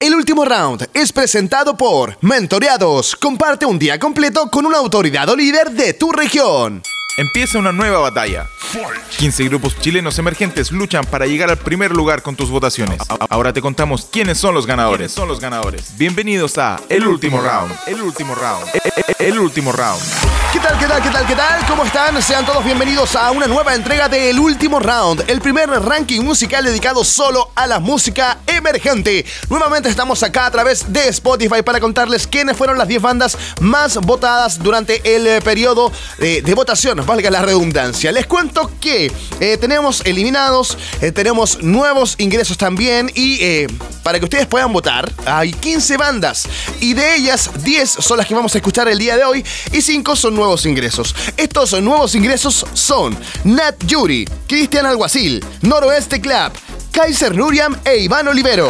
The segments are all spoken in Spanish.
El último round es presentado por Mentoreados. Comparte un día completo con una autoridad o líder de tu región. Empieza una nueva batalla. 15 grupos chilenos emergentes luchan para llegar al primer lugar con tus votaciones. Ahora te contamos quiénes son los ganadores. Son los ganadores. Bienvenidos a El último round. El último round. E, e, e, el último round. ¿Qué tal, qué tal, qué tal, qué tal? ¿Cómo están? Sean todos bienvenidos a una nueva entrega de El último round, el primer ranking musical dedicado solo a la música emergente. Nuevamente estamos acá a través de Spotify para contarles quiénes fueron las 10 bandas más votadas durante el eh, periodo de, de votación valga la redundancia. Les cuento que eh, tenemos eliminados, eh, tenemos nuevos ingresos también y eh, para que ustedes puedan votar hay 15 bandas y de ellas 10 son las que vamos a escuchar el día de hoy y 5 son nuevos ingresos. Estos nuevos ingresos son Nat Yuri, Cristian Alguacil, Noroeste Club, Kaiser Nuriam e Iván Olivero.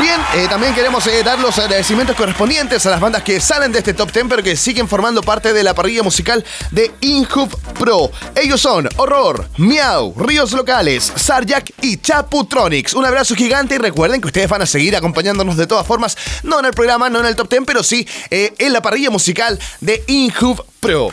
Bien, eh, también queremos eh, dar los agradecimientos correspondientes a las bandas que salen de este top 10 pero que siguen formando parte de la parrilla musical de Inhub Pro. Ellos son Horror, Miau, Ríos Locales, Sarjak y Chaputronics. Un abrazo gigante y recuerden que ustedes van a seguir acompañándonos de todas formas, no en el programa, no en el top 10, pero sí eh, en la parrilla musical de Inhub Pro.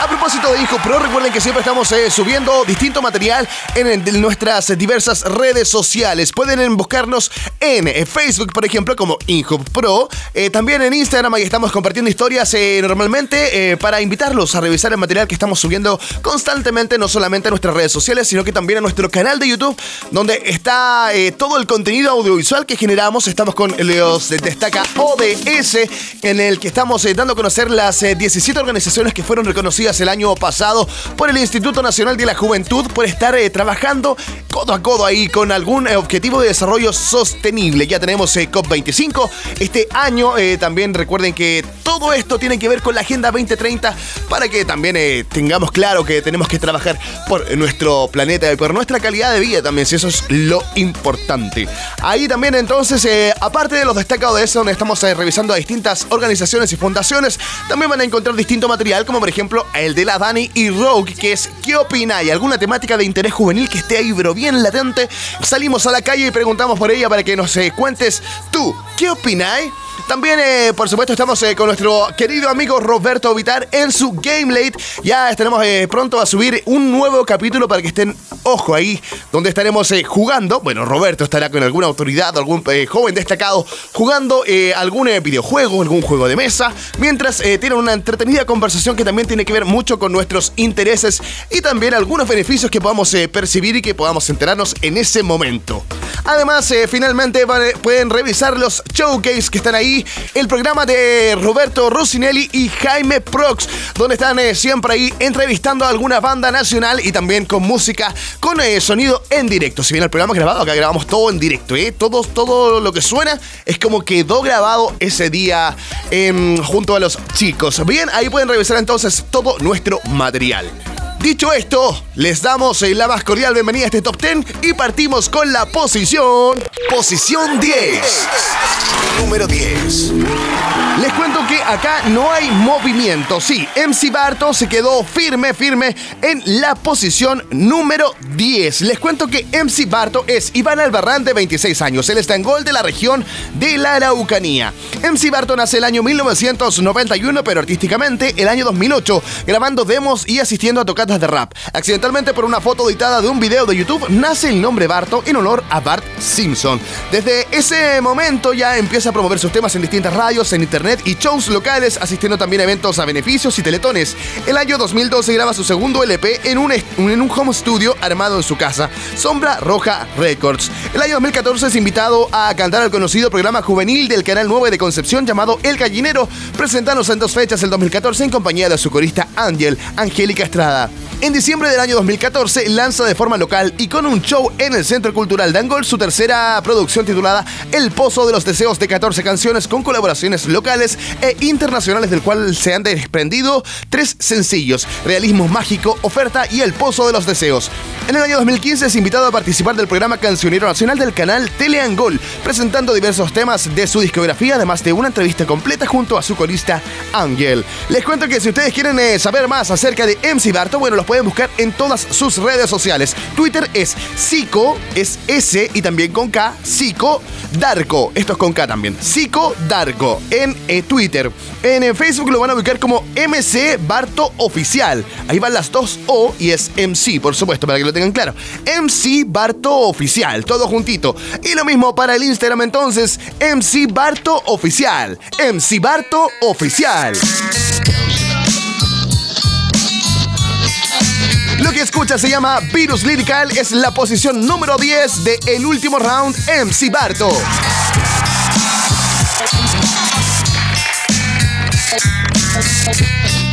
A propósito de Hijo Pro, recuerden que siempre estamos eh, subiendo distinto material en, nuestras diversas redes sociales. Pueden buscarnos en eh, Facebook, por ejemplo, como Inhub Pro. Eh, también en Instagram, ahí estamos compartiendo historias normalmente para invitarlos a revisar el material que estamos subiendo constantemente, no solamente a nuestras redes sociales, sino que también a nuestro canal de YouTube, donde está todo el contenido audiovisual que generamos. Estamos con los Destaca ODS, en el que estamos dando a conocer las 17 organizaciones que fueron reconocidas el año pasado por el Instituto Nacional de la Juventud por estar eh, trabajando codo a codo ahí con algún eh, objetivo de desarrollo sostenible. Ya tenemos eh, COP25 este año. también recuerden que todo esto tiene que ver con la Agenda 2030 para que también tengamos claro que tenemos que trabajar por nuestro planeta y por nuestra calidad de vida también, si eso es lo importante. Ahí también entonces, aparte de los destacados de eso, donde estamos revisando a distintas organizaciones y fundaciones, también van a encontrar distinto material, como por ejemplo el de la Dani y Rogue, que es ¿qué ¿Hay ¿Alguna temática de interés juvenil que esté ahí, pero bien latente? Salimos a la calle y preguntamos por ella para que nos eh, cuentes tú, ¿qué opináis? También, eh, por supuesto, estamos eh, con nuestro querido amigo Roberto Vitar en su Game Late. Ya estaremos pronto a subir un nuevo capítulo para que estén, ojo, ahí donde estaremos jugando. Bueno, Roberto estará con alguna autoridad, algún joven destacado, jugando algún videojuego, algún juego de mesa, mientras tienen una entretenida conversación que también tiene que ver mucho con nuestros intereses y también algunos beneficios que podamos eh, percibir y que podamos enterarnos en ese momento. Además, eh, finalmente pueden revisar los showcase que están ahí, el programa de Roberto Rossinelli y Jaime Prox, donde están eh, siempre ahí entrevistando a alguna banda nacional y también con música, con sonido en directo. Si bien el programa grabado, acá grabamos todo en directo, ¿eh? todo, todo lo que suena es como quedó grabado ese día em, junto a los chicos. Bien, ahí pueden revisar entonces todo nuestro material. Dicho esto, les damos la más cordial bienvenida a este top 10 y partimos con la posición. Posición 10. Número 10. Les cuento acá no hay movimiento. Sí, MC Barto se quedó firme, firme en la posición número 10. Les cuento que MC Barto es Iván Albarrán de 26 años. Él está en gol de la región de la Araucanía. MC Barto nace el año 1991, pero artísticamente el año 2008, grabando demos y asistiendo a tocar de rap. Accidentalmente por una foto editada de un video de YouTube nace el nombre Barto en honor a Bart Simpson. Desde ese momento ya empieza a promover sus temas en distintas radios, en internet y shows locales, asistiendo también a eventos a beneficios y teletones. El año 2012 graba su segundo LP en un, en un home studio armado en su casa, Sombra Roja Records. El año 2014 es invitado a cantar al conocido programa juvenil del Canal 9 de Concepción llamado El Gallinero, presentándose en dos fechas el 2014 en compañía de su corista Ángel, Angélica Estrada. En diciembre del año 2014 lanza de forma local y con un show en el Centro Cultural de Angol su tercera producción titulada El Pozo de los Deseos de 14 canciones con colaboraciones locales e internacionales del cual se han desprendido tres sencillos, Realismo Mágico, Oferta y El Pozo de los Deseos. En el año 2015 es invitado a participar del programa Cancionero Nacional del canal Teleangol, presentando diversos temas de su discografía, además de una entrevista completa junto a su corista Ángel. Les cuento que si ustedes quieren eh, saber más acerca de MC Barto, bueno, los pueden buscar en todas sus redes sociales. Twitter es Psico, es S y también con K, Psico Darko. Esto es con K también. Psico Darko en eh, Twitter. En eh, Facebook lo van a ubicar como MC Barto Oficial. Ahí van las dos O y es MC, por supuesto, para que lo tengan claro. MC Barto Oficial, todo juntito. Y lo mismo para el Instagram entonces, MC Barto Oficial. MC Barto Oficial. Lo que escucha se llama Virus Lyrical, es la posición número 10 de El Último Round MC Barto. Thank you.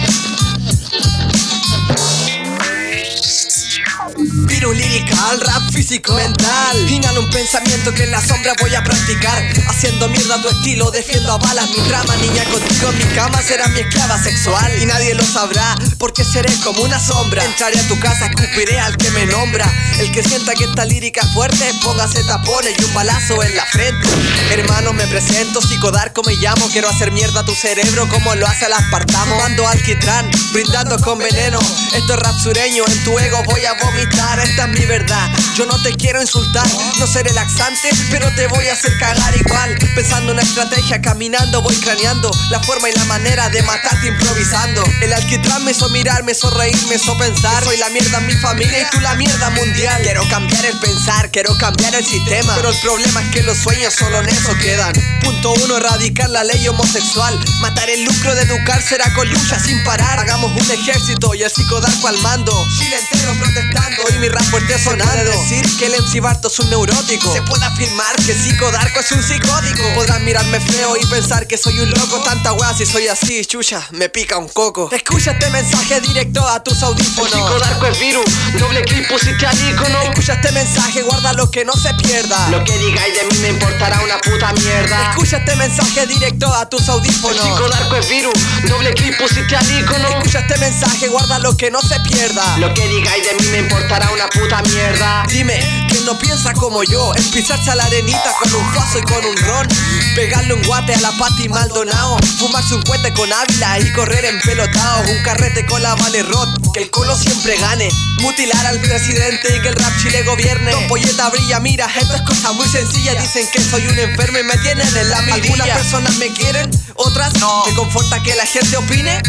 Virus lirical, rap físico, mental. Inhalo un pensamiento que en la sombra voy a practicar. Haciendo mierda tu estilo, defiendo a balas mi rama Niña contigo en mi cama será mi esclava sexual. Y nadie lo sabrá, porque seré como una sombra. Entraré a tu casa, escupiré al que me nombra. El que sienta que esta lírica es fuerte, póngase tapones y un balazo en la frente. Hermano, me presento, psicodarco me llamo. Quiero hacer mierda a tu cerebro como lo hace el aspartamo. Mando alquitrán, brindando con veneno. Esto es rap sureño, en tu ego voy a vomitar Mi verdad, yo no te quiero insultar. No seré laxante, pero te voy a hacer cagar igual. Pensando una estrategia, caminando voy craneando. La forma y la manera de matarte improvisando. El alquitrán me hizo mirar, me hizo reír, me hizo pensar. Soy la mierda en mi familia y tú la mierda mundial. Quiero cambiar el pensar, quiero cambiar el sistema. Pero el problema es que los sueños solo en eso quedan. Punto uno, erradicar la ley homosexual. Matar el lucro de educar será con lucha sin parar. Hagamos un ejército y el psicodarco al mando. Chile entero protestando y mi fuerte sonando Se puede decir que el MC Barto es un neurótico Se puede afirmar que psicodarco es un psicótico. Podrán mirarme feo y pensar que soy un loco. Tanta weá si soy así, chucha, me pica un coco. Escucha este mensaje directo a tus audífonos. El psicodarco es virus, doble clip pusiste al icono Escucha este mensaje, guarda lo que no se pierda. Lo que digáis de mí me importará una puta mierda. Escucha este mensaje directo a tus El audífonos psicodarco es virus, doble clip pusiste al icono Escucha este mensaje, guarda lo que no se pierda. Lo que digáis de mí me importará una puta mierda. Dime, ¿quién no piensa como yo? En pisarse a la arenita con un faso y con un ron. Pegarle un guate a la Pati Maldonado. Fumarse un cohete con Ávila y correr en pelotao Un carrete con la Valerot, que el colo siempre gane Mutilar al presidente y que el rap chile gobierne. Don Polleta brilla, mira, esto es cosa muy sencilla. Dicen que soy un enfermo y me tienen en la mirilla. Algunas personas me quieren, otras no. ¿Me conforta que la gente opine?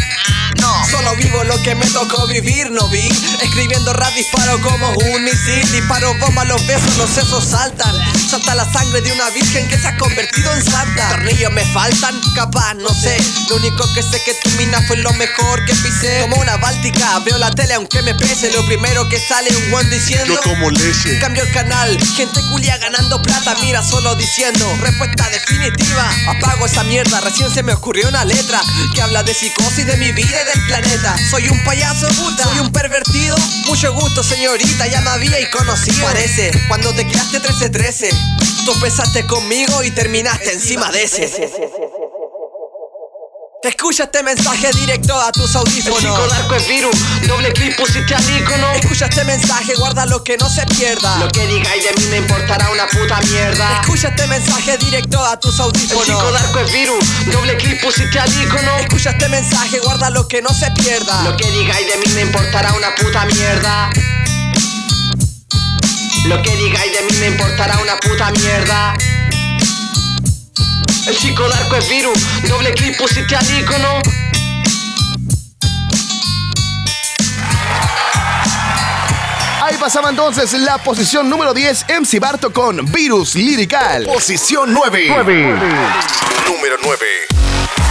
No. Solo vivo lo que me tocó vivir, no vi. Escribiendo rap disparo como un misil. Disparo bomba, los besos, los sesos saltan. Salta la sangre de una virgen que se ha convertido en santa. Tornillos me faltan, capaz, no sé. Lo único que sé que tu mina fue lo mejor que pisé. Como una báltica, veo la tele aunque me pese. Lo primero que sale un one diciendo. Yo tomo leche. Cambio el canal, gente culia ganando plata, mira solo diciendo. Respuesta definitiva, apago esa mierda, recién se me ocurrió una letra Que habla de psicosis de mi vida y del planeta. Soy un payaso, puta, soy un pervertido Mucho gusto señorita, ya me había y conocido. Parece, cuando te quedaste 13-13 Tú empezaste conmigo y terminaste encima de ese Escucha este mensaje directo a tus El audífonos psicodarco es virus, doble pusiste al icono Escucha este mensaje, guarda lo que no se pierda. Lo que digáis de mí me importará una puta mierda. Escucha este mensaje directo a tus El audífonos. psicodarco es virus, doble pusiste al icono Escucha este mensaje, guarda lo que no se pierda. Lo que digáis de mí me importará una puta mierda. Lo que digáis de mí me importará una puta mierda El psicodarco es virus, doble clip pusiste al icono Ahí pasaba entonces la posición número 10, MC Barto con Virus Lirical. Posición 9. Número 9.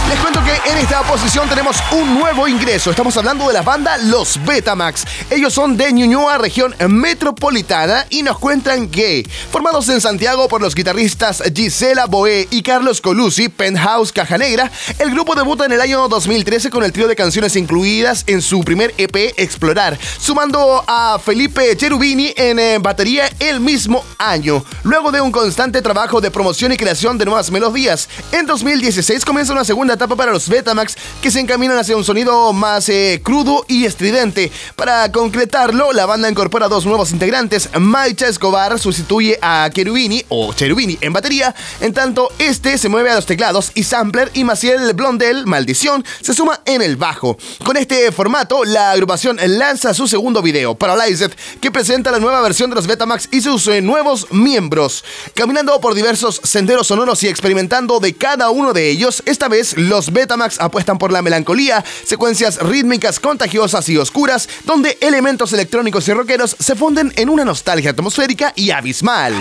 Les cuento en esta posición tenemos un nuevo ingreso. Estamos hablando de la banda Los Betamax. Ellos son de Ñuñoa, región metropolitana, y nos cuentan que, formados en Santiago por los guitarristas Gisela Boé y Carlos Colucci, Penthouse Caja Negra, el grupo debuta en el año 2013 con el trío de canciones incluidas en su primer EP Explorar, sumando a Felipe Cherubini en eh, batería el mismo año. Luego de un constante trabajo de promoción y creación de nuevas melodías, en 2016 comienza una segunda etapa para los Betamax que se encaminan hacia un sonido más eh, crudo y estridente. Para concretarlo, la banda incorpora dos nuevos integrantes. Maicha Escobar sustituye a Cherubini o Cherubini en batería, en tanto este se mueve a los teclados y sampler y Maciel Blondel, Maldición, se suma en el bajo. Con este formato, la agrupación lanza su segundo video, Paralyzed, que presenta la nueva versión de los Betamax y sus eh, nuevos miembros. Caminando por diversos senderos sonoros y experimentando de cada uno de ellos, esta vez los Betamax apuestan por la melancolía, secuencias rítmicas contagiosas y oscuras, donde elementos electrónicos y rockeros se funden en una nostalgia atmosférica y abismal.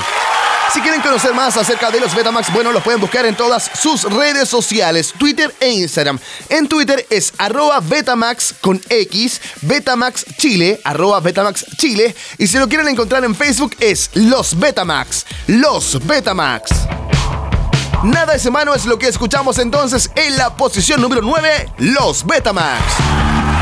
Si quieren conocer más acerca de los Betamax, bueno, los pueden buscar en todas sus redes sociales, Twitter e Instagram. En Twitter es arroba Betamax con X, Betamax Chile, arroba Betamax Chile. Y si lo quieren encontrar en Facebook es Los Betamax, Los Betamax. Nada de semana es lo que escuchamos entonces en la posición número 9, Los Betamax.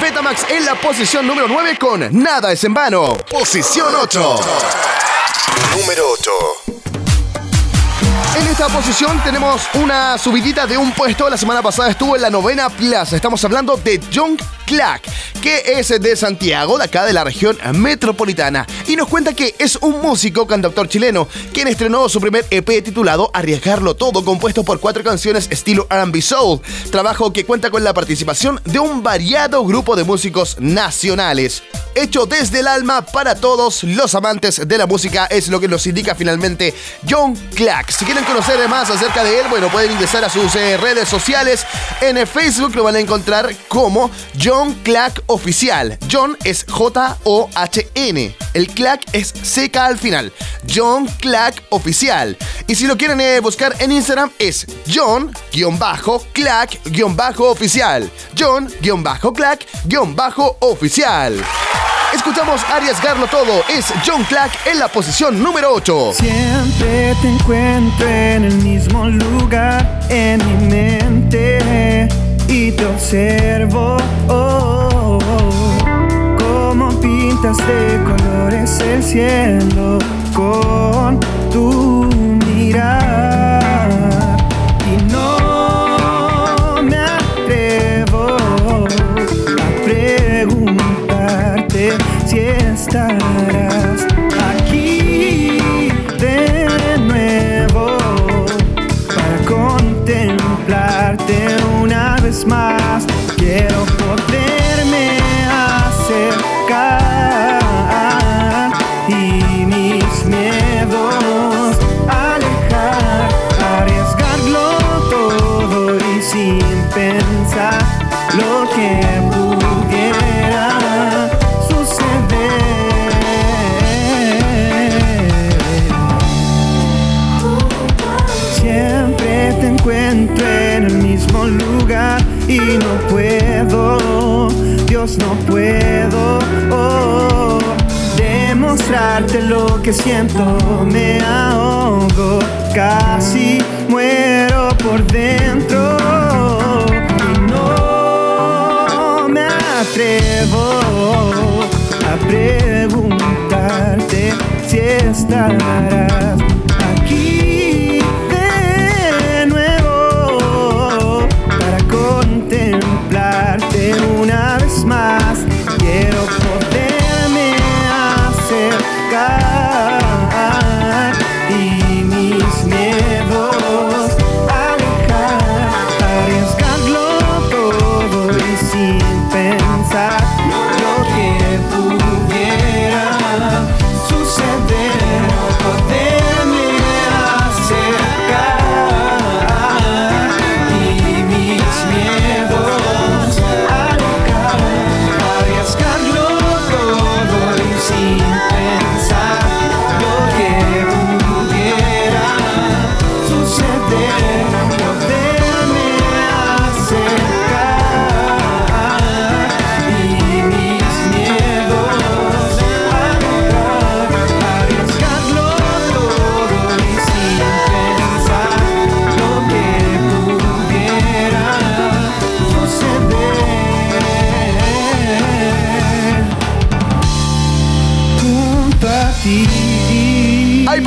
Betamax en la posición número 9 con Nada es en vano. Posición 8. Número 8. En esta posición tenemos una subidita de un puesto. La semana pasada estuvo en la novena plaza. Estamos hablando de John Clark, que es de Santiago, de acá de la región metropolitana. Y nos cuenta que es un músico, cantautor chileno, quien estrenó su primer EP titulado Arriesgarlo Todo, compuesto por cuatro canciones estilo RB Soul. Trabajo que cuenta con la participación de un variado grupo de músicos nacionales. Hecho desde el alma para todos los amantes de la música, es lo que nos indica finalmente John Clark. Si quieren conocer más acerca de él, bueno, pueden ingresar a sus eh, redes sociales. En Facebook lo van a encontrar como John Clark Oficial. John es J-O-H-N. El Clark es seca al final. John Clark Oficial. Y si lo quieren eh, buscar en Instagram es John-Clark-Oficial. John-Clark-Oficial. Escuchamos arriesgarlo todo. Es John Clark en la posición número 8. Siempre te encuentro en el mismo lugar, en mi mente, y te observo. Oh, oh, oh. Cómo pintas de colores el con tu mirar. Demostrarte lo que siento, me ahogo, casi muero por dentro. Y no me atrevo a preguntarte si estarás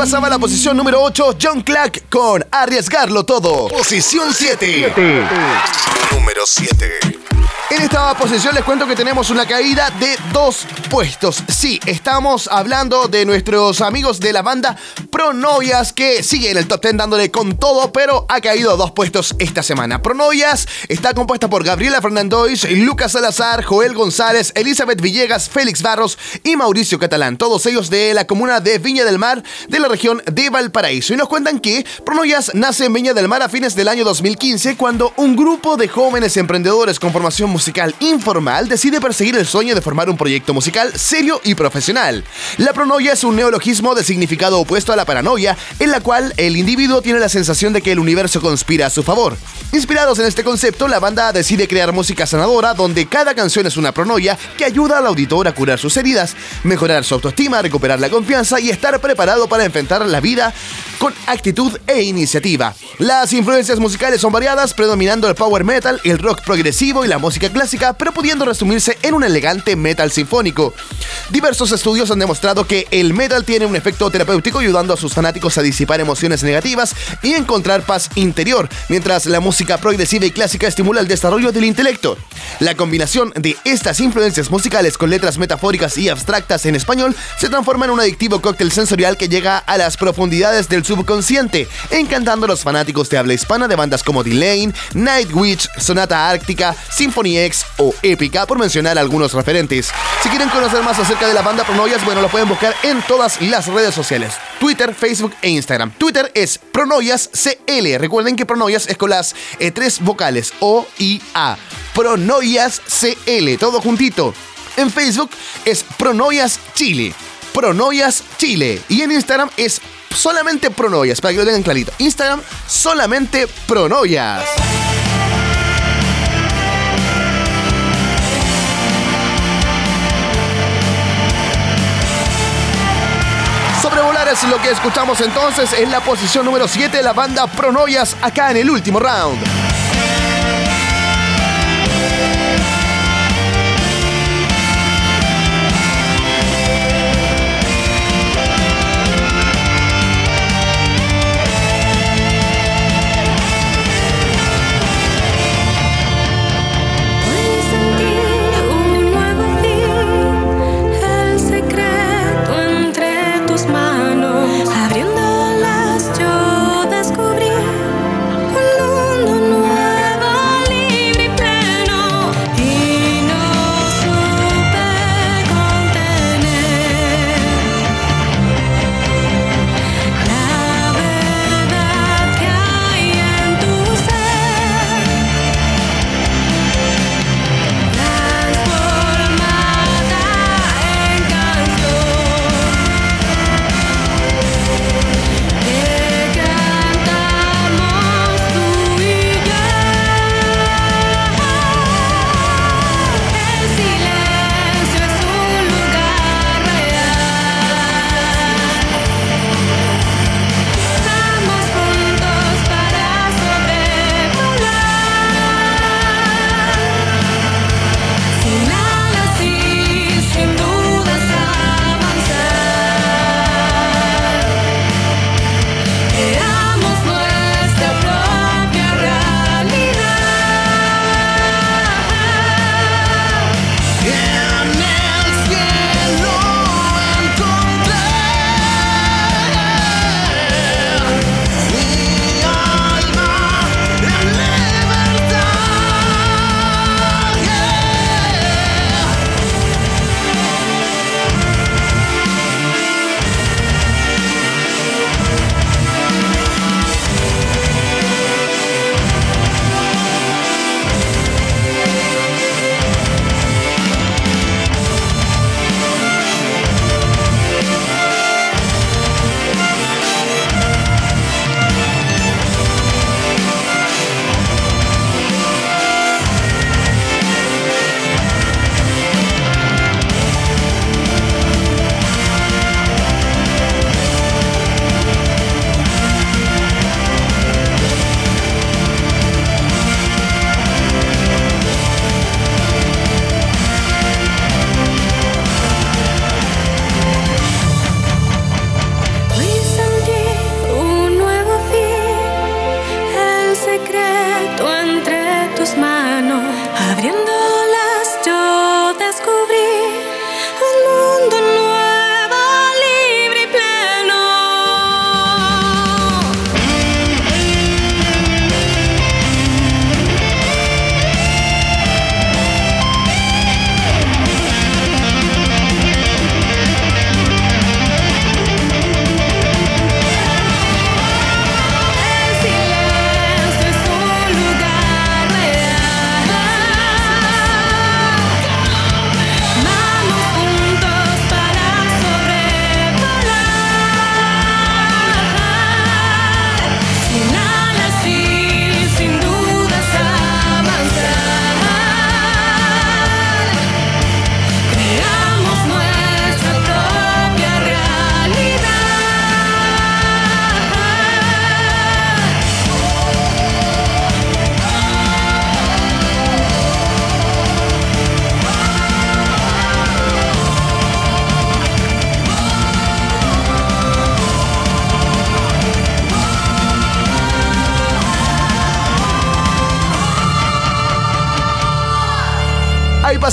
pasaba la posición número 8, John Clark con Arriesgarlo Todo. Posición 7. Número 7. En esta posición les cuento que tenemos una caída de dos puestos. Sí, estamos hablando de nuestros amigos de la banda Pronovias que sigue en el top 10 dándole con todo, pero ha caído dos puestos esta semana. Pronovias está compuesta por Gabriela Fernandois, Lucas Salazar, Joel González, Elizabeth Villegas, Félix Barros y Mauricio Catalán, todos ellos de la comuna de Viña del Mar de la región de Valparaíso. Y nos cuentan que Pronovias nace en Viña del Mar a fines del año 2015 cuando un grupo de jóvenes emprendedores con formación musical informal decide perseguir el sueño de formar un proyecto musical serio y profesional. La pronoia es un neologismo de significado opuesto a la paranoia, en la cual el individuo tiene la sensación de que el universo conspira a su favor. Inspirados en este concepto, la banda decide crear música sanadora donde cada canción es una pronoia que ayuda al auditor a curar sus heridas, mejorar su autoestima, recuperar la confianza y estar preparado para enfrentar la vida con actitud e iniciativa. Las influencias musicales son variadas, predominando el power metal, el rock progresivo y la música clásica, pero pudiendo resumirse en un elegante metal sinfónico. Diversos estudios han demostrado que el metal tiene un efecto terapéutico ayudando a sus fanáticos a disipar emociones negativas y encontrar paz interior, mientras la música progresiva y clásica estimula el desarrollo del intelecto. La combinación de estas influencias musicales con letras metafóricas y abstractas en español se transforma en un adictivo cóctel sensorial que llega a las profundidades del subconsciente, encantando a los fanáticos de habla hispana de bandas como Delane, Nightwish, Sonata Ártica, Symphony X o Épica, por mencionar algunos referentes. Si quieren conocer más acerca de la banda Pronoyas, bueno, lo pueden buscar en todas las redes sociales: Twitter, Facebook e Instagram. Twitter es Pronoyas CL. Recuerden que Pronoyas es con las eh, tres vocales O y A. Pronoyas CL, todo juntito. En Facebook es Pronoyas Chile. Pronoyas Chile. Y en Instagram es solamente Pronoyas, para que lo tengan clarito. Instagram solamente Pronoyas. Sobrevolar es lo que escuchamos entonces en la posición número 7 de la banda Pronoyas acá en el último round.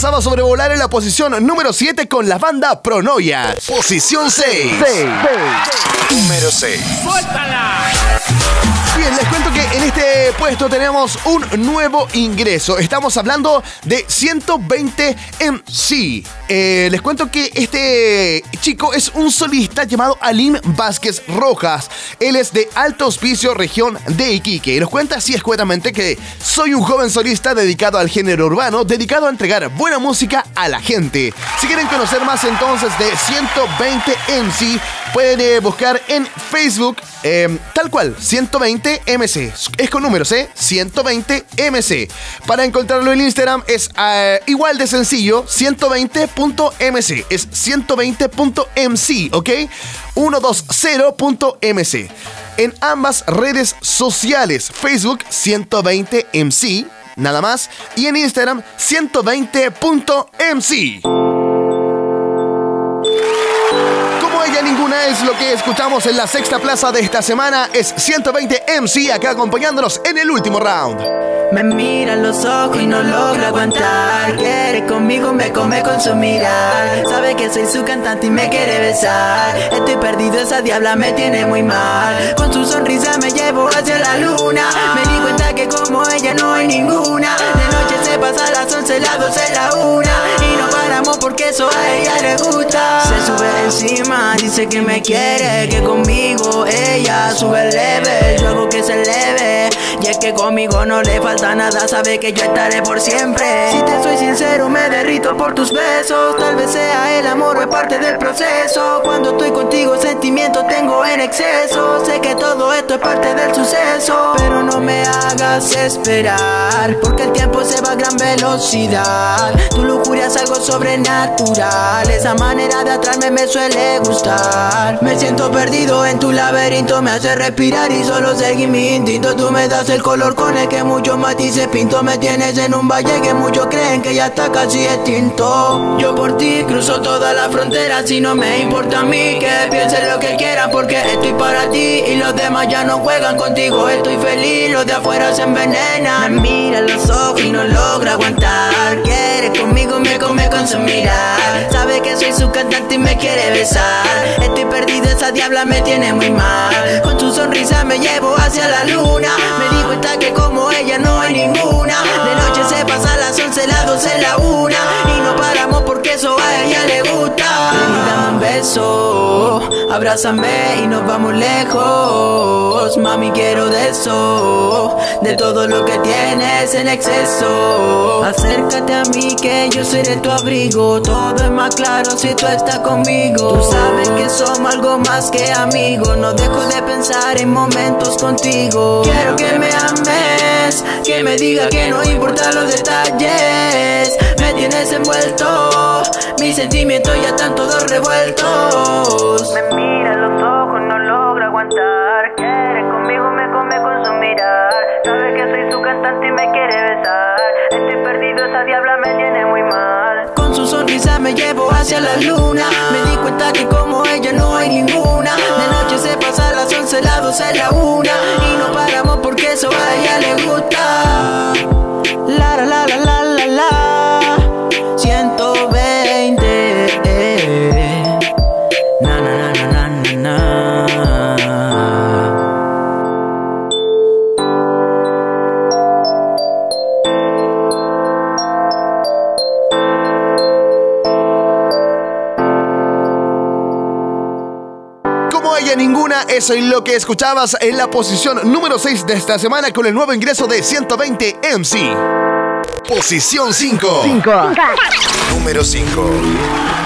Pasaba a sobrevolar en la posición número 7 con la banda Pronoia. Posición 6. Número 6. Les cuento que en este puesto tenemos un nuevo ingreso. Estamos hablando de 120 MC. Eh, les cuento que este chico es un solista llamado Alim Vázquez Rojas. Él es de Alto Hospicio, región de Iquique. Y nos cuenta así escuetamente que soy un joven solista dedicado al género urbano, dedicado a entregar buena música a la gente. Si quieren conocer más entonces de 120 MC, pueden eh, buscar en Facebook eh, tal cual, 120 MC. Es con números, ¿eh? 120 MC. Para encontrarlo en Instagram es eh, igual de sencillo, 120.mc. Es 120.mc, ¿ok? 120.mc. En ambas redes sociales, Facebook 120mc, nada más, y en Instagram 120.mc ya ninguna es lo que escuchamos en la sexta plaza de esta semana. Es 120 MC acá acompañándonos en el último round. Me miran los ojos y no logro aguantar. Quiere conmigo, me come con su mirar. Sabe que soy su cantante y me quiere besar. Estoy perdido, esa diabla me tiene muy mal. Con su sonrisa me llevo hacia la luna. Me di cuenta que como ella no hay ninguna. De noche se pasa a las 11, las 12, la 1 porque eso a ella le gusta. Se sube encima, dice que me quiere, que conmigo ella sube leve. Yo hago que se eleve. Y es que conmigo no le falta nada, sabe que yo estaré por siempre. Si te soy sincero, me derrito por tus besos. Tal vez sea el amor o es parte del proceso. Cuando estoy contigo, sentimiento tengo en exceso. Sé que todo esto es parte del suceso. Pero no me hagas esperar, porque el tiempo se va a gran velocidad. Tu lujuria es algo sobrenatural. Esa manera de atraerme me suele gustar. Me siento perdido en tu laberinto, me hace respirar y solo seguir mi instinto. Tú me das el color con el que muchos matices pinto. Me tienes en un valle que muchos creen que ya está casi extinto. Yo por ti cruzo toda la frontera. Si no me importa a mí que piensen lo que quieran, porque estoy para ti y los demás ya no juegan contigo. Estoy feliz, los de afuera se envenenan. Mira los ojos y no logra aguantar. Quiere conmigo, me come con su mirar. Sabe que soy su cantante y me quiere besar. Estoy perdido, esa diabla me tiene muy mal. Con su sonrisa me llevo hacia la luna. Que como ella no hay ninguna. De noche se pasa a las 11, las 12, la una. Y no paramos porque eso a ella le gusta. Beso, abrázame y nos vamos lejos. Mami, quiero de eso, de todo lo que tienes en exceso. Acércate a mí que yo seré tu abrigo. Todo es más claro si tú estás conmigo. Tú sabes que somos algo más que amigos. No dejo de pensar en momentos contigo. Quiero que me ames, que me diga que no importa los detalles. Me tienes envuelto, mis sentimientos ya están todos revueltos. Me mira en los ojos, no logra aguantar. Quiere conmigo, me come con su mirar. Sabe que soy su cantante y me quiere besar. Estoy perdido, esa diabla me tiene muy mal. Con su sonrisa me llevo hacia la luna. Me di cuenta que como ella no hay ninguna. De noche se pasa a las 11, las 12, la una. Y no paramos porque eso a ella le gusta. Eso es lo que escuchabas en la posición número 6 de esta semana con el nuevo ingreso de 120 MC. Posición 5. Número 5.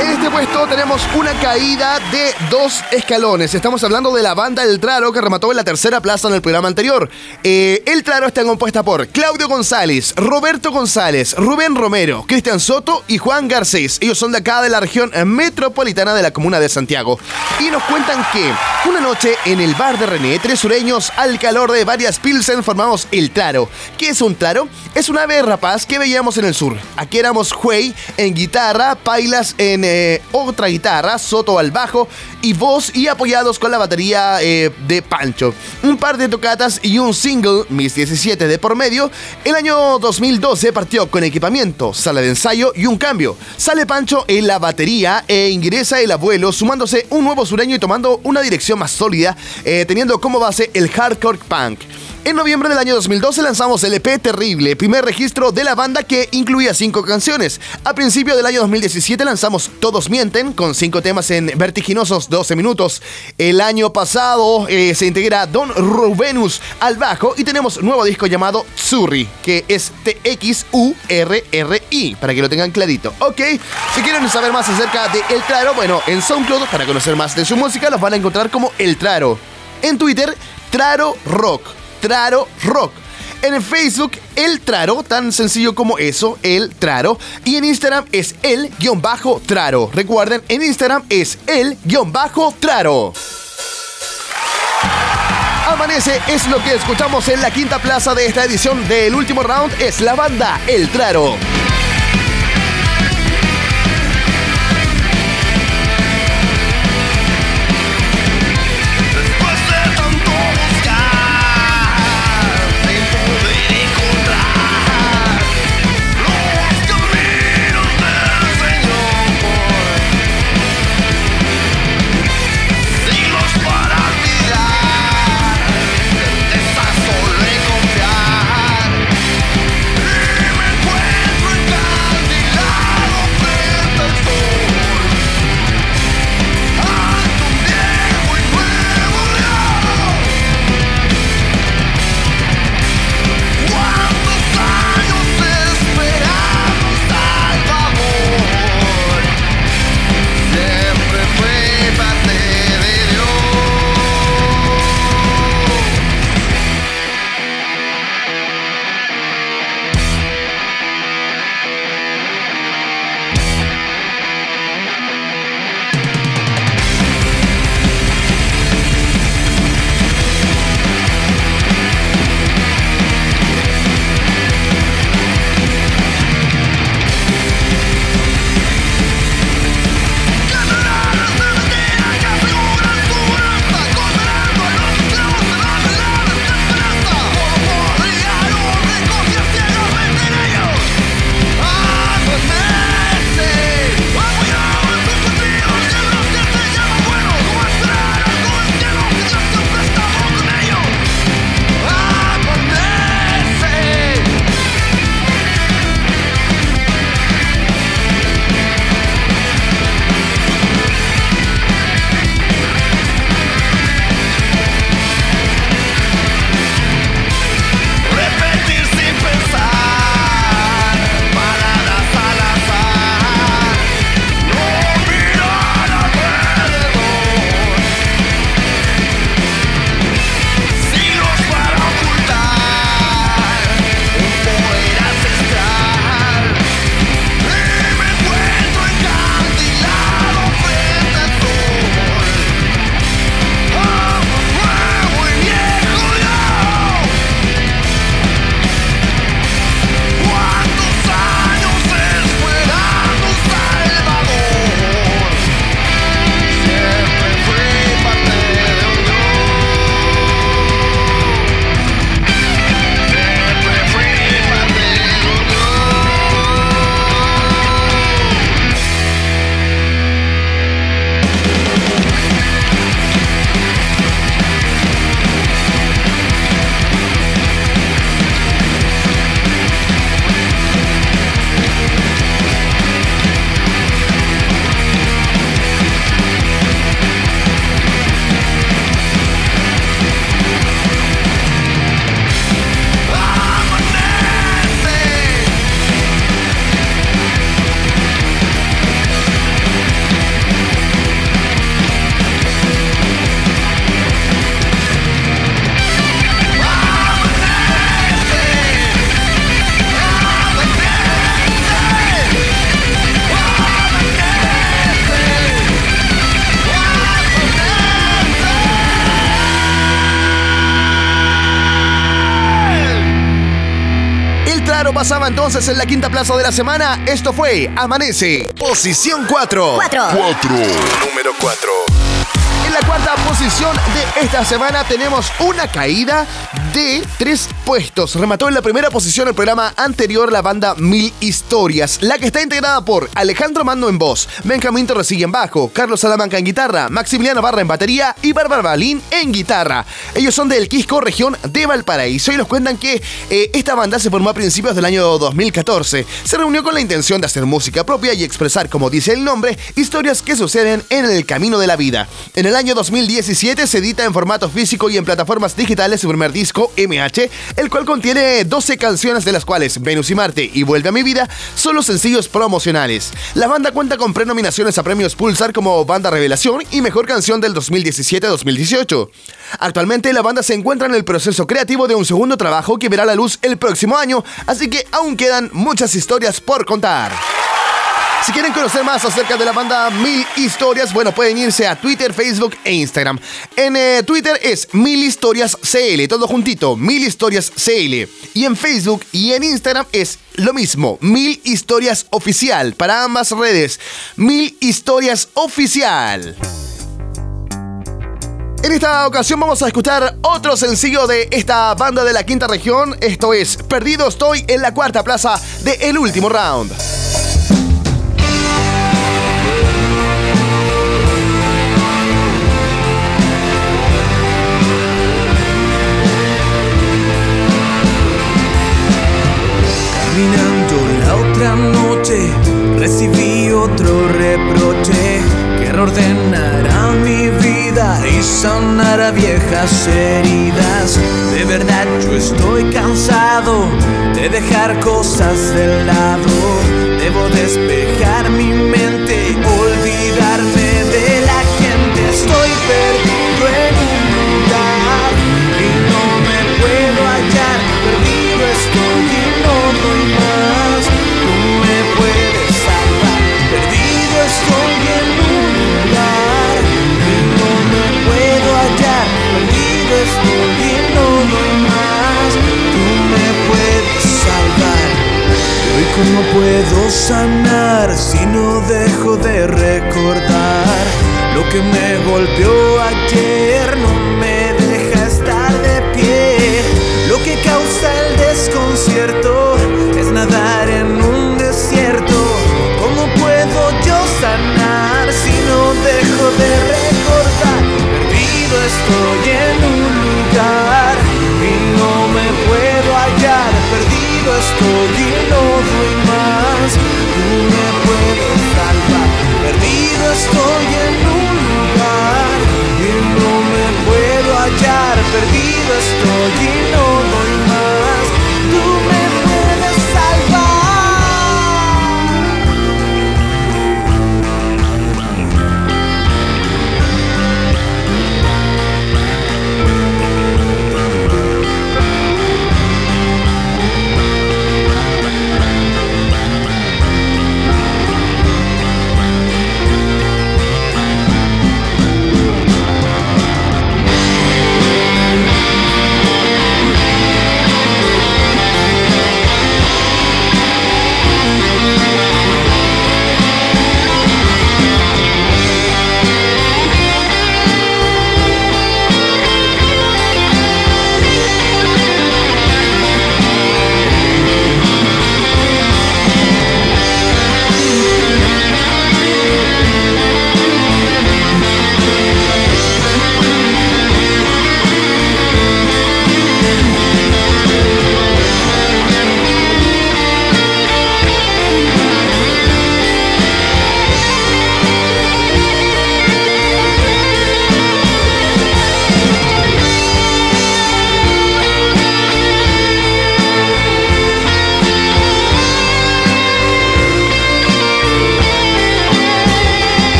En este puesto tenemos una caída de dos escalones. Estamos hablando de la banda El Traro que remató en la tercera plaza en el programa anterior. Eh, el Traro está compuesta por Claudio González, Roberto González, Rubén Romero, Cristian Soto y Juan Garcés. Ellos son de acá de la región metropolitana de la comuna de Santiago. Y nos cuentan que una noche en el bar de René, tres sureños al calor de varias pilsen formamos El Traro. ¿Qué es un Traro? Es un ave rapaz que ¿qué veíamos en el sur? Aquí éramos Huey en guitarra, Pailas en eh, otra guitarra, Soto al bajo y voz y apoyados con la batería eh, de Pancho. Un par de tocatas y un single, Mis 17 de por medio. El año 2012 partió con equipamiento, sala de ensayo y un cambio. Sale Pancho en la batería e ingresa el abuelo sumándose un nuevo sureño y tomando una dirección más sólida, eh, teniendo como base el hardcore punk. En noviembre del año 2012 lanzamos el EP Terrible, primer registro de la banda que incluía cinco canciones. A principio del año 2017 lanzamos Todos Mienten, con cinco temas en vertiginosos 12 minutos. El año pasado eh, se integra Don Rubenus al bajo y tenemos nuevo disco llamado Tsuri, que es T-X-U-R-R-I, para que lo tengan clarito. Ok, si quieren saber más acerca de El Traro, bueno, en SoundCloud, para conocer más de su música, los van a encontrar como El Traro. En Twitter, Traro Rock. Traro Rock. En el Facebook, El Traro, tan sencillo como eso, El Traro. Y en Instagram es El-Traro. Recuerden, en Instagram es El-Traro. Amanece es lo que escuchamos en la quinta plaza de esta edición del último round. Es la banda El Traro. Pasaba entonces en la quinta plaza de la semana. Esto fue Amanece. Posición 4. 4. Número 4. En la cuarta posición de esta semana tenemos una caída de tres puestos. Remató en la primera posición el programa anterior la banda Mil Historias, la que está integrada por Alejandro Mando en voz, Benjamín Torresilla en bajo, Carlos Salamanca en guitarra, Maximiliano Barra en batería y Bárbara Balín en guitarra. Ellos son del Quisco, región de Valparaíso y nos cuentan que eh, esta banda se formó a principios del año 2014. Se reunió con la intención de hacer música propia y expresar, como dice el nombre, historias que suceden en el camino de la vida. En el año 2017 se edita en formato físico y en plataformas digitales su primer disco, MH, el cual contiene 12 canciones de las cuales Venus y Marte y Vuelve a mi vida son los sencillos promocionales. La banda cuenta con prenominaciones a premios Pulsar como Banda Revelación y Mejor Canción del 2017-2018. Actualmente la banda se encuentra en el proceso creativo de un segundo trabajo que verá la luz el próximo año, así que aún quedan muchas historias por contar. Si quieren conocer más acerca de la banda Mil Historias, bueno, pueden irse a Twitter, Facebook e Instagram. En eh, Twitter es Mil Historias CL, todo juntito, Mil Historias CL. Y en Facebook y en Instagram es lo mismo, Mil Historias Oficial, para ambas redes, Mil Historias Oficial. En esta ocasión vamos a escuchar otro sencillo de esta banda de la quinta región. Esto es Perdido Estoy en la cuarta plaza de El Último Round. Otro reproche que reordenará mi vida y sanará viejas heridas. De verdad yo estoy cansado de dejar cosas de lado. Debo despejar mi mente, olvidarme de la gente. Estoy perdido en cómo puedo sanar si no dejo de recordar lo que me golpeó ayer. No me deja estar de pie. Lo que causa el desconcierto es nadar en un desierto. Cómo puedo yo sanar si no dejo de recordar perdido estoy en un lugar perdido estoy y no doy más. Tú me puedes salvar. Perdido estoy en un lugar y no me puedo hallar. Perdido estoy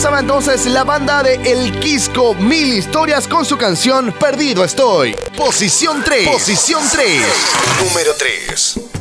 pasaba entonces la banda de El Quisco Mil Historias con su canción Perdido Estoy. Posición 3. Posición 3. Número 3.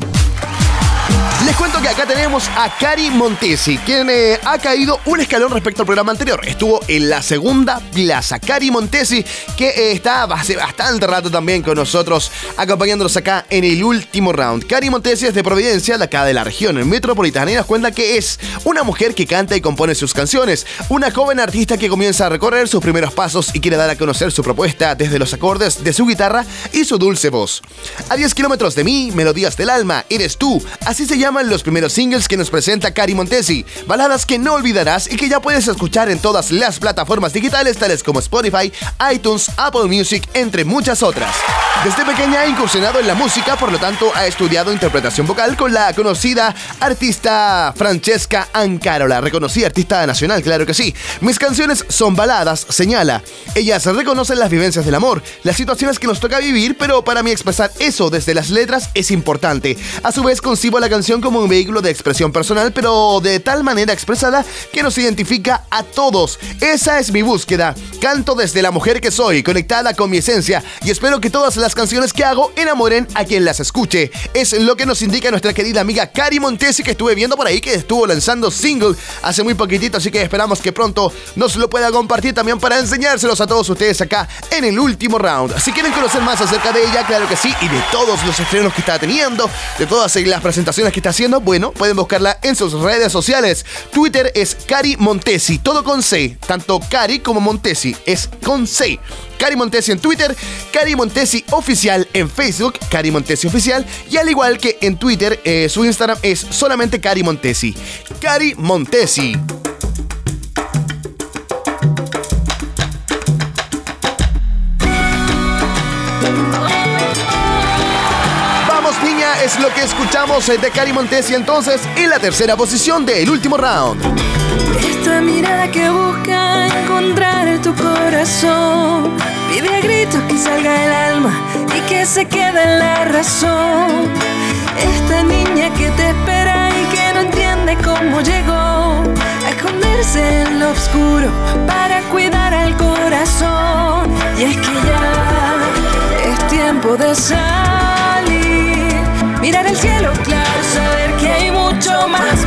Cuento que acá tenemos a Cari Montesi, quien eh, ha caído un escalón respecto al programa anterior. Estuvo en la segunda plaza. Cari Montesi, que eh, está hace bastante rato también con nosotros, acompañándonos acá en el último round. Cari Montesi es de Providencia, de acá de la región metropolitana, y nos cuenta que es una mujer que canta y compone sus canciones. Una joven artista que comienza a recorrer sus primeros pasos y quiere dar a conocer su propuesta desde los acordes de su guitarra y su dulce voz. A 10 kilómetros de mí, Melodías del Alma, Eres tú. Así se llama los primeros singles que nos presenta Cari Montesi, baladas que no olvidarás y que ya puedes escuchar en todas las plataformas digitales tales como Spotify, iTunes, Apple Music, entre muchas otras. Desde pequeña ha incursionado en la música, por lo tanto ha estudiado interpretación vocal con la conocida artista Francesca Ancarola, reconocida artista nacional, claro que sí. Mis canciones son baladas, señala. Ellas reconocen las vivencias del amor, las situaciones que nos toca vivir, pero para mí expresar eso desde las letras es importante. A su vez concibo la canción como un vehículo de expresión personal, pero de tal manera expresada que nos identifica a todos. Esa es mi búsqueda. Canto desde la mujer que soy, conectada con mi esencia, y espero que todas las canciones que hago enamoren a quien las escuche. Es lo que nos indica nuestra querida amiga Cari Montesi, que estuve viendo por ahí que estuvo lanzando single hace muy poquitito, así que esperamos que pronto nos lo pueda compartir también para enseñárselos a todos ustedes acá en el último round. Si quieren conocer más acerca de ella, claro que sí, y de todos los estrenos que está teniendo, de todas las presentaciones que está haciendo, bueno, pueden buscarla en sus redes sociales. Twitter es Cari Montesi, todo con C, tanto Cari como Montesi, es con C. Cari Montesi en Twitter, Cari Montesi Oficial en Facebook, Cari Montesi Oficial, y al igual que en Twitter, eh, su Instagram es solamente Cari Montesi. Cari Montesi. Es lo que escuchamos eh, de Cari Montesi entonces en la tercera posición del último round. Esta mirada que busca encontrar tu corazón. Pide a gritos que salga el alma y que se quede en la razón. Esta niña que te espera y que no entiende cómo llegó. A esconderse en lo oscuro para cuidar al corazón. Y es que ya es tiempo de salir Mirar el cielo claro, saber que hay mucho más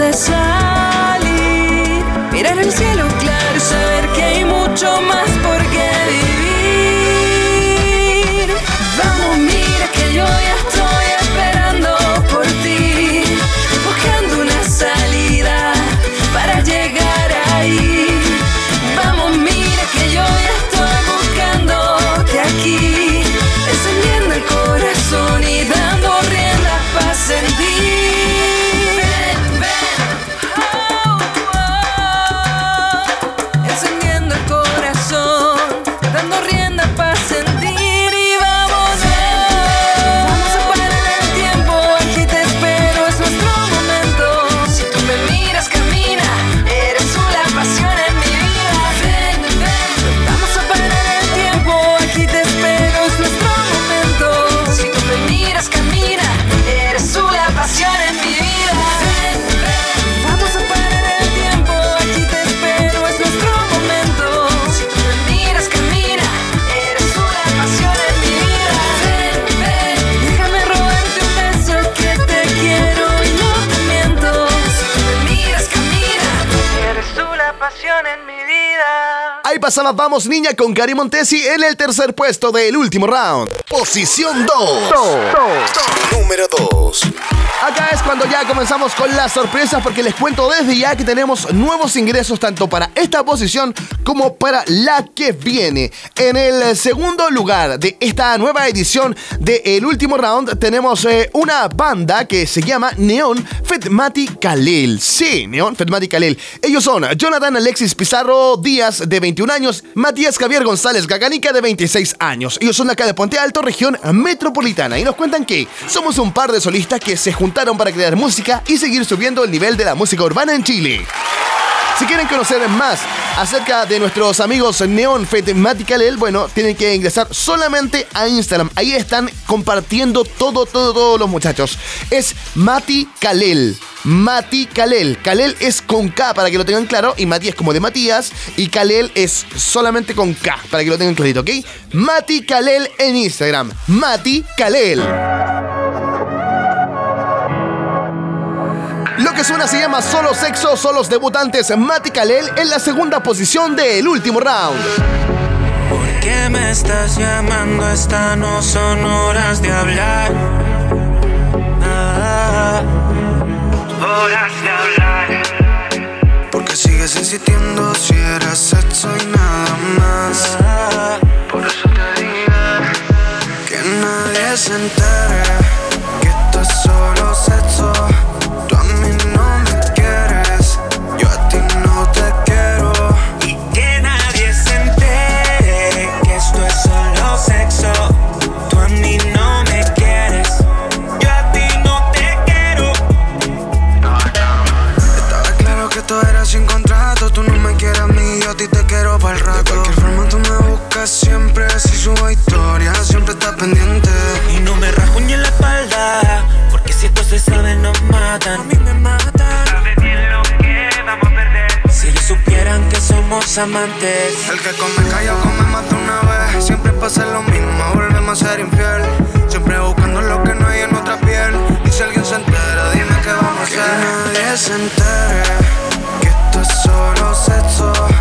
es tiempo Vamos Niña con Gary Montesi en el tercer puesto del último round. Posición 2. Número 2. Acá es cuando ya comenzamos con las sorpresas porque les cuento desde ya que tenemos nuevos ingresos tanto para esta posición como para la que viene. En el segundo lugar de esta nueva edición del último round tenemos eh, una banda que se llama Neon Fetmati Kalel. Sí, Neon Fetmati Kalel. Ellos son Jonathan Alexis Pizarro Díaz de 21 años, Matías Javier González Gaganica de 26 años. Ellos son acá de Puente Alto, región metropolitana y nos cuentan que somos un par de solistas que se juntaron para crear música y seguir subiendo el nivel de la música urbana en Chile. Si quieren conocer más acerca de nuestros amigos Neon Fate Matikalel, bueno, tienen que ingresar solamente a Instagram. Ahí están compartiendo todo, todo, todos los muchachos. Es Mati Kalel. Mati Kalel. Kalel es con K para que lo tengan claro. Y Mati es como de Matías. Y Kalel es solamente con K para que lo tengan clarito, ¿ok? Mati Kalel en Instagram. Mati Kalel. Lo que suena se llama Solo Sexo, son los debutantes Mati Kalel en la segunda posición del último round. ¿Por qué me estás llamando? Estas no son horas de hablar. Ah, horas de hablar. Porque sigues insistiendo si era sexo y nada más. Ah, Por eso te dije que nadie se entere que esto es solo sexo. Siempre estás pendiente. Y no me rajo ni en la espalda, porque si esto se sabe nos matan. A mí me matan. Sabes bien lo que vamos a perder. Si ellos supieran que somos amantes. El que come callado come más de una vez. Siempre pasa lo mismo, volvemos a ser infiel. Siempre buscando lo que no hay en otra piel. Y si alguien se entera, dime qué vamos a hacer. Que nadie se entere que esto es solo sexo.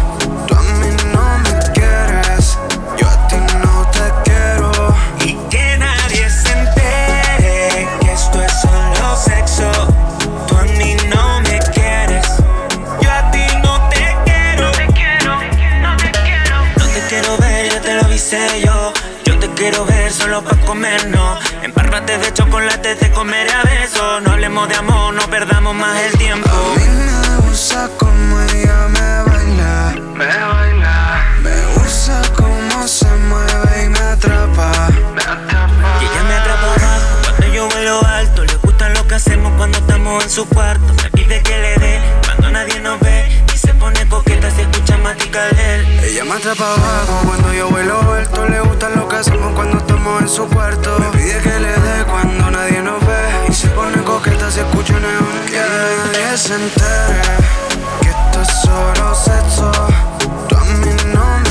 Comernos. Empárrate de chocolate, te comeré a besos. No hablemos de amor, no perdamos más el tiempo. A mí me gusta como ella me baila. Me baila. Me gusta como se mueve y me atrapa. Me atrapa. Y ella me atrapa abajo cuando yo vuelo alto. Le gusta lo que hacemos cuando estamos en su cuarto. Ella me atrapa abajo cuando yo vuelo alto. Le gusta lo que hacemos cuando estamos en su cuarto. Me pide que le dé cuando nadie nos ve. Y se pone coqueta, se escucha neón. Que nadie se entere que esto es solo sexo. Tú a mí no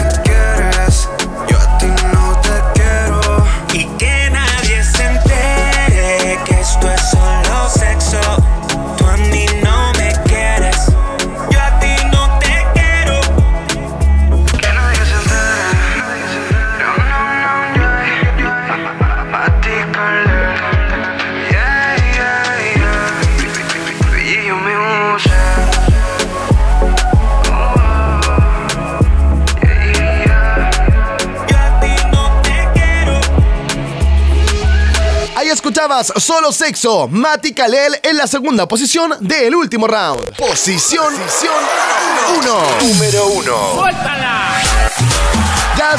escuchabas Solo Sexo, Mati Kalel en la segunda posición del último round. Posición 1. Número 1.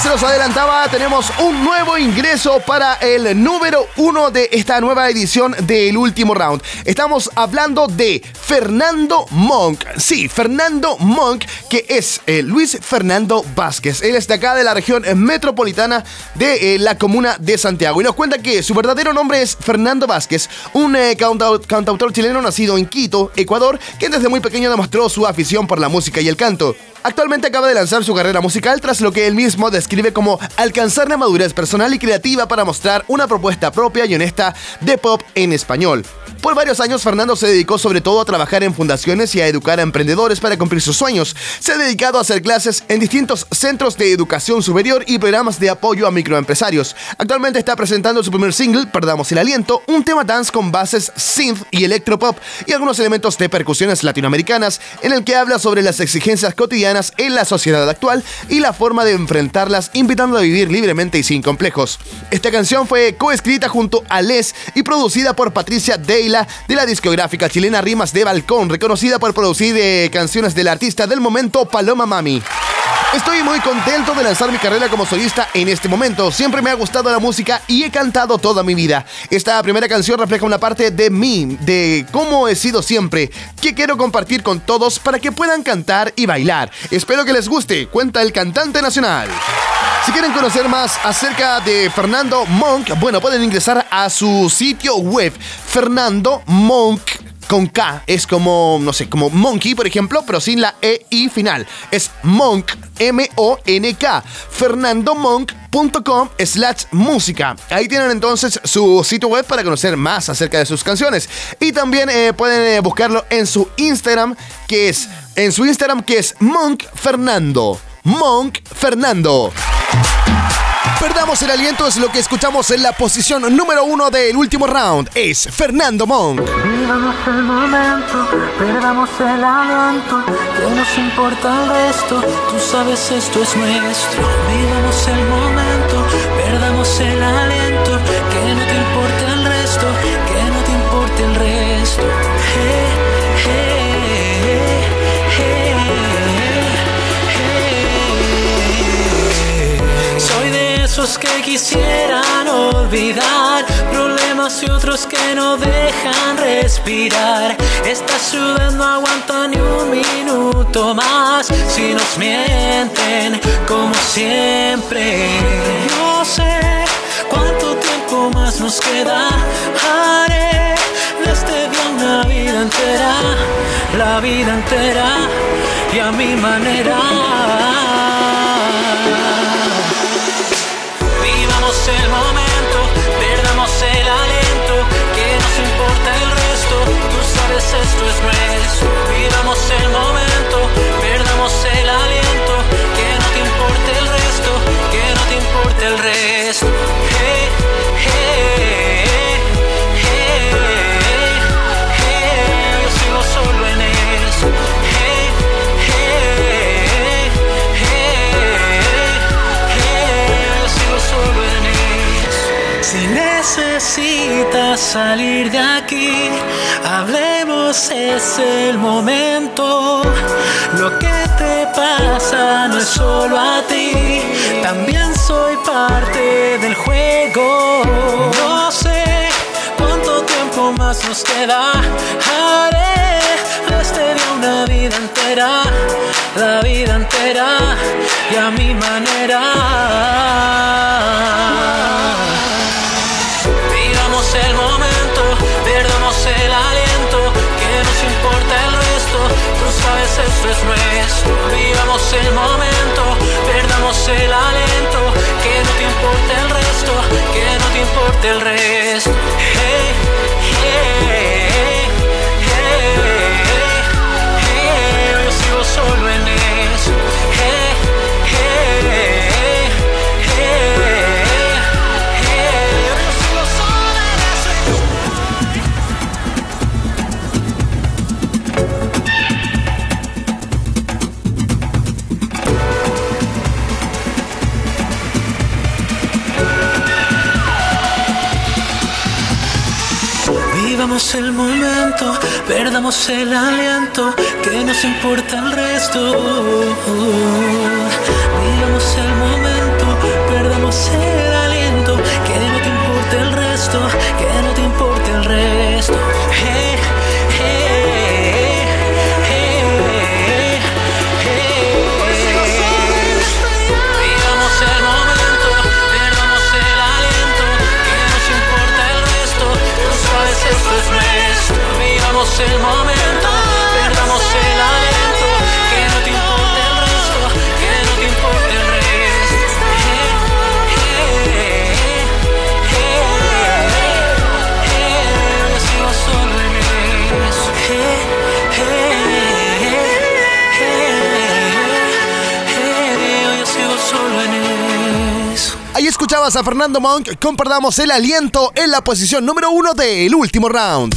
Se los adelantaba, tenemos un nuevo ingreso para el número uno de esta nueva edición del último round. Estamos hablando de Fernando Monk. Sí, Fernando Monk, que es eh, Luis Fernando Vázquez. Él es de acá de la región metropolitana de eh, la comuna de Santiago. Y nos cuenta que su verdadero nombre es Fernando Vázquez, un eh, cantau- cantautor chileno nacido en Quito, Ecuador, que desde muy pequeño demostró su afición por la música y el canto. Actualmente acaba de lanzar su carrera musical tras lo que él mismo describe como alcanzar la madurez personal y creativa para mostrar una propuesta propia y honesta de pop en español. Por varios años Fernando se dedicó sobre todo a trabajar en fundaciones y a educar a emprendedores para cumplir sus sueños. Se ha dedicado a hacer clases en distintos centros de educación superior y programas de apoyo a microempresarios. Actualmente está presentando su primer single, Perdamos el Aliento, un tema dance con bases synth y electropop y algunos elementos de percusiones latinoamericanas en el que habla sobre las exigencias cotidianas en la sociedad actual y la forma de enfrentarlas invitando a vivir libremente y sin complejos. Esta canción fue coescrita junto a Les y producida por Patricia Deila de la discográfica chilena Rimas de Balcón, reconocida por producir eh, canciones del artista del momento Paloma Mami. Estoy muy contento de lanzar mi carrera como solista en este momento. Siempre me ha gustado la música y he cantado toda mi vida. Esta primera canción refleja una parte de mí, de cómo he sido siempre, que quiero compartir con todos para que puedan cantar y bailar. Espero que les guste, cuenta el cantante nacional. Si quieren conocer más acerca de Fernando Monk, bueno, pueden ingresar a su sitio web, Fernando Monk Es como, no sé, como Monkey, por ejemplo, pero sin la E y final. Es Monk, M-O-N-K. fernandomonk.com slash música. Ahí tienen entonces su sitio web para conocer más acerca de sus canciones. Y también eh, pueden eh, buscarlo en su Instagram, que es, en su Instagram, que es Monk Fernando. Monk Fernando. Perdamos el aliento es lo que escuchamos en la posición número uno del último round. Es Fernando Monk. Vivamos el momento, perdamos el aliento, que nos importa el resto, tú sabes esto es nuestro. Vivamos el momento, perdamos el aliento, que no esos que quisieran olvidar problemas y otros que no dejan respirar. Esta ciudad no aguanta ni un minuto más si nos mienten como siempre. No sé cuánto tiempo más nos queda. Haré de este día una vida entera, la vida entera y a mi manera. Salir de aquí, hablemos, es el momento. Lo que te pasa no es solo a ti, también soy parte del juego. No sé cuánto tiempo más nos queda, haré este día una vida entera, la vida entera y a mi manera. El momento, perdamos el aliento, que no te importe el resto, que no te importe el resto. Vivamos el momento, perdamos el aliento, que nos importa el resto. Vivamos el momento, perdamos el aliento, escuchabas a Fernando Monk, compartamos el aliento en la posición número uno del último round.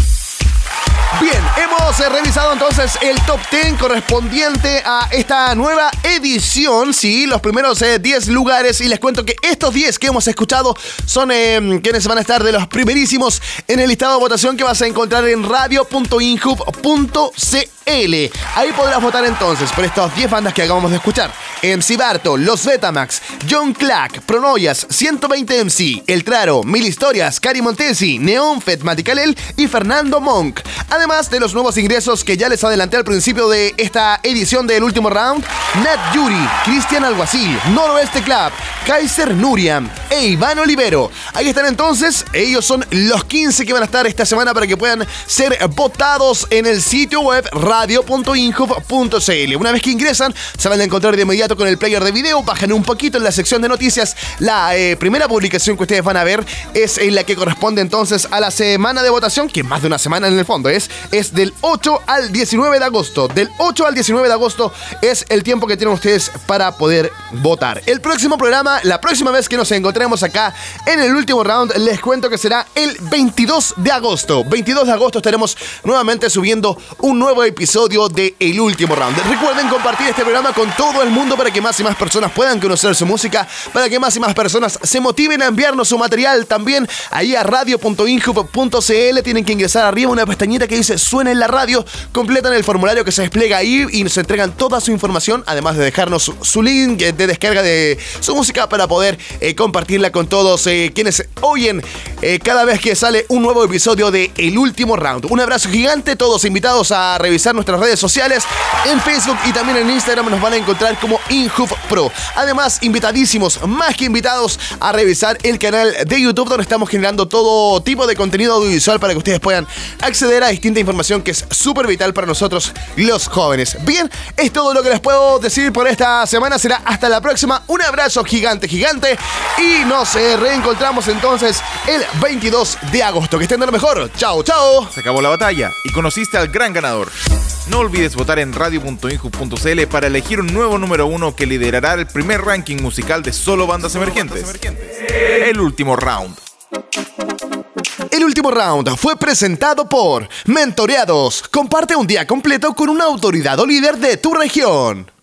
Bien, hemos eh, revisado entonces el top 10 correspondiente a esta nueva edición, sí, los primeros 10 eh, lugares y les cuento que estos 10 que hemos escuchado son eh, quienes van a estar de los primerísimos en el listado de votación que vas a encontrar en radio.inhub.cl. Ahí podrás votar entonces por estas 10 bandas que acabamos de escuchar. MC Barto, Los Betamax, John Clack, Pronoyas, 120 MC, El Traro, Mil Historias, Cari Montesi, Neon Fed Maticalel y Fernando Monk. Además de los nuevos ingresos que ya les adelanté al principio de esta edición del último round, Nat Yuri, Cristian Alguacil, Noroeste Club, Kaiser Nuriam e Iván Olivero. Ahí están entonces, ellos son los 15 que van a estar esta semana para que puedan ser votados en el sitio web radio.inhub.cl. Una vez que ingresan, se van a encontrar de inmediato con el player de video, bajan un poquito en la sección de noticias. La eh, primera publicación que ustedes van a ver es en la que corresponde entonces a la semana de votación, que más de una semana en el fondo es, es del 8 al 19 de agosto. Del 8 al 19 de agosto es el tiempo que tienen ustedes para poder votar. El próximo programa, la próxima vez que nos encontremos acá en el último round, les cuento que será el 22 de agosto. 22 de agosto estaremos nuevamente subiendo un nuevo episodio de El Último Round. Recuerden compartir este programa con todo el mundo para que más y más personas puedan conocer su música, para que más y más personas se motiven a enviarnos su material también ahí a radio.inhub.cl. Tienen que ingresar arriba una pestañita que dice suena en la radio, completan el formulario que se despliega ahí y nos entregan toda su información, además de dejarnos su, link de descarga de su música para poder eh, compartirla con todos eh, quienes oyen eh, cada vez que sale un nuevo episodio de El Último Round. Un abrazo gigante, todos invitados a revisar nuestras redes sociales, en Facebook y también en Instagram nos van a encontrar como Inhub Pro. Además, invitadísimos, más que invitados, a revisar el canal de YouTube donde estamos generando todo tipo de contenido audiovisual para que ustedes puedan acceder a distinta información que es súper vital para nosotros los jóvenes. Bien, es todo lo que les puedo decir por esta semana. Será hasta la próxima. Un abrazo gigante, gigante. Y nos eh, reencontramos entonces el 22 de agosto. Que estén de lo mejor. Chao, chao. Se acabó la batalla y conociste al gran ganador. No olvides votar en radio.inju.cl para elegir un nuevo número uno que liderará el primer ranking musical de solo bandas emergentes. El último round. El último round fue presentado por Mentoreados. Comparte un día completo con una autoridad o líder de tu región.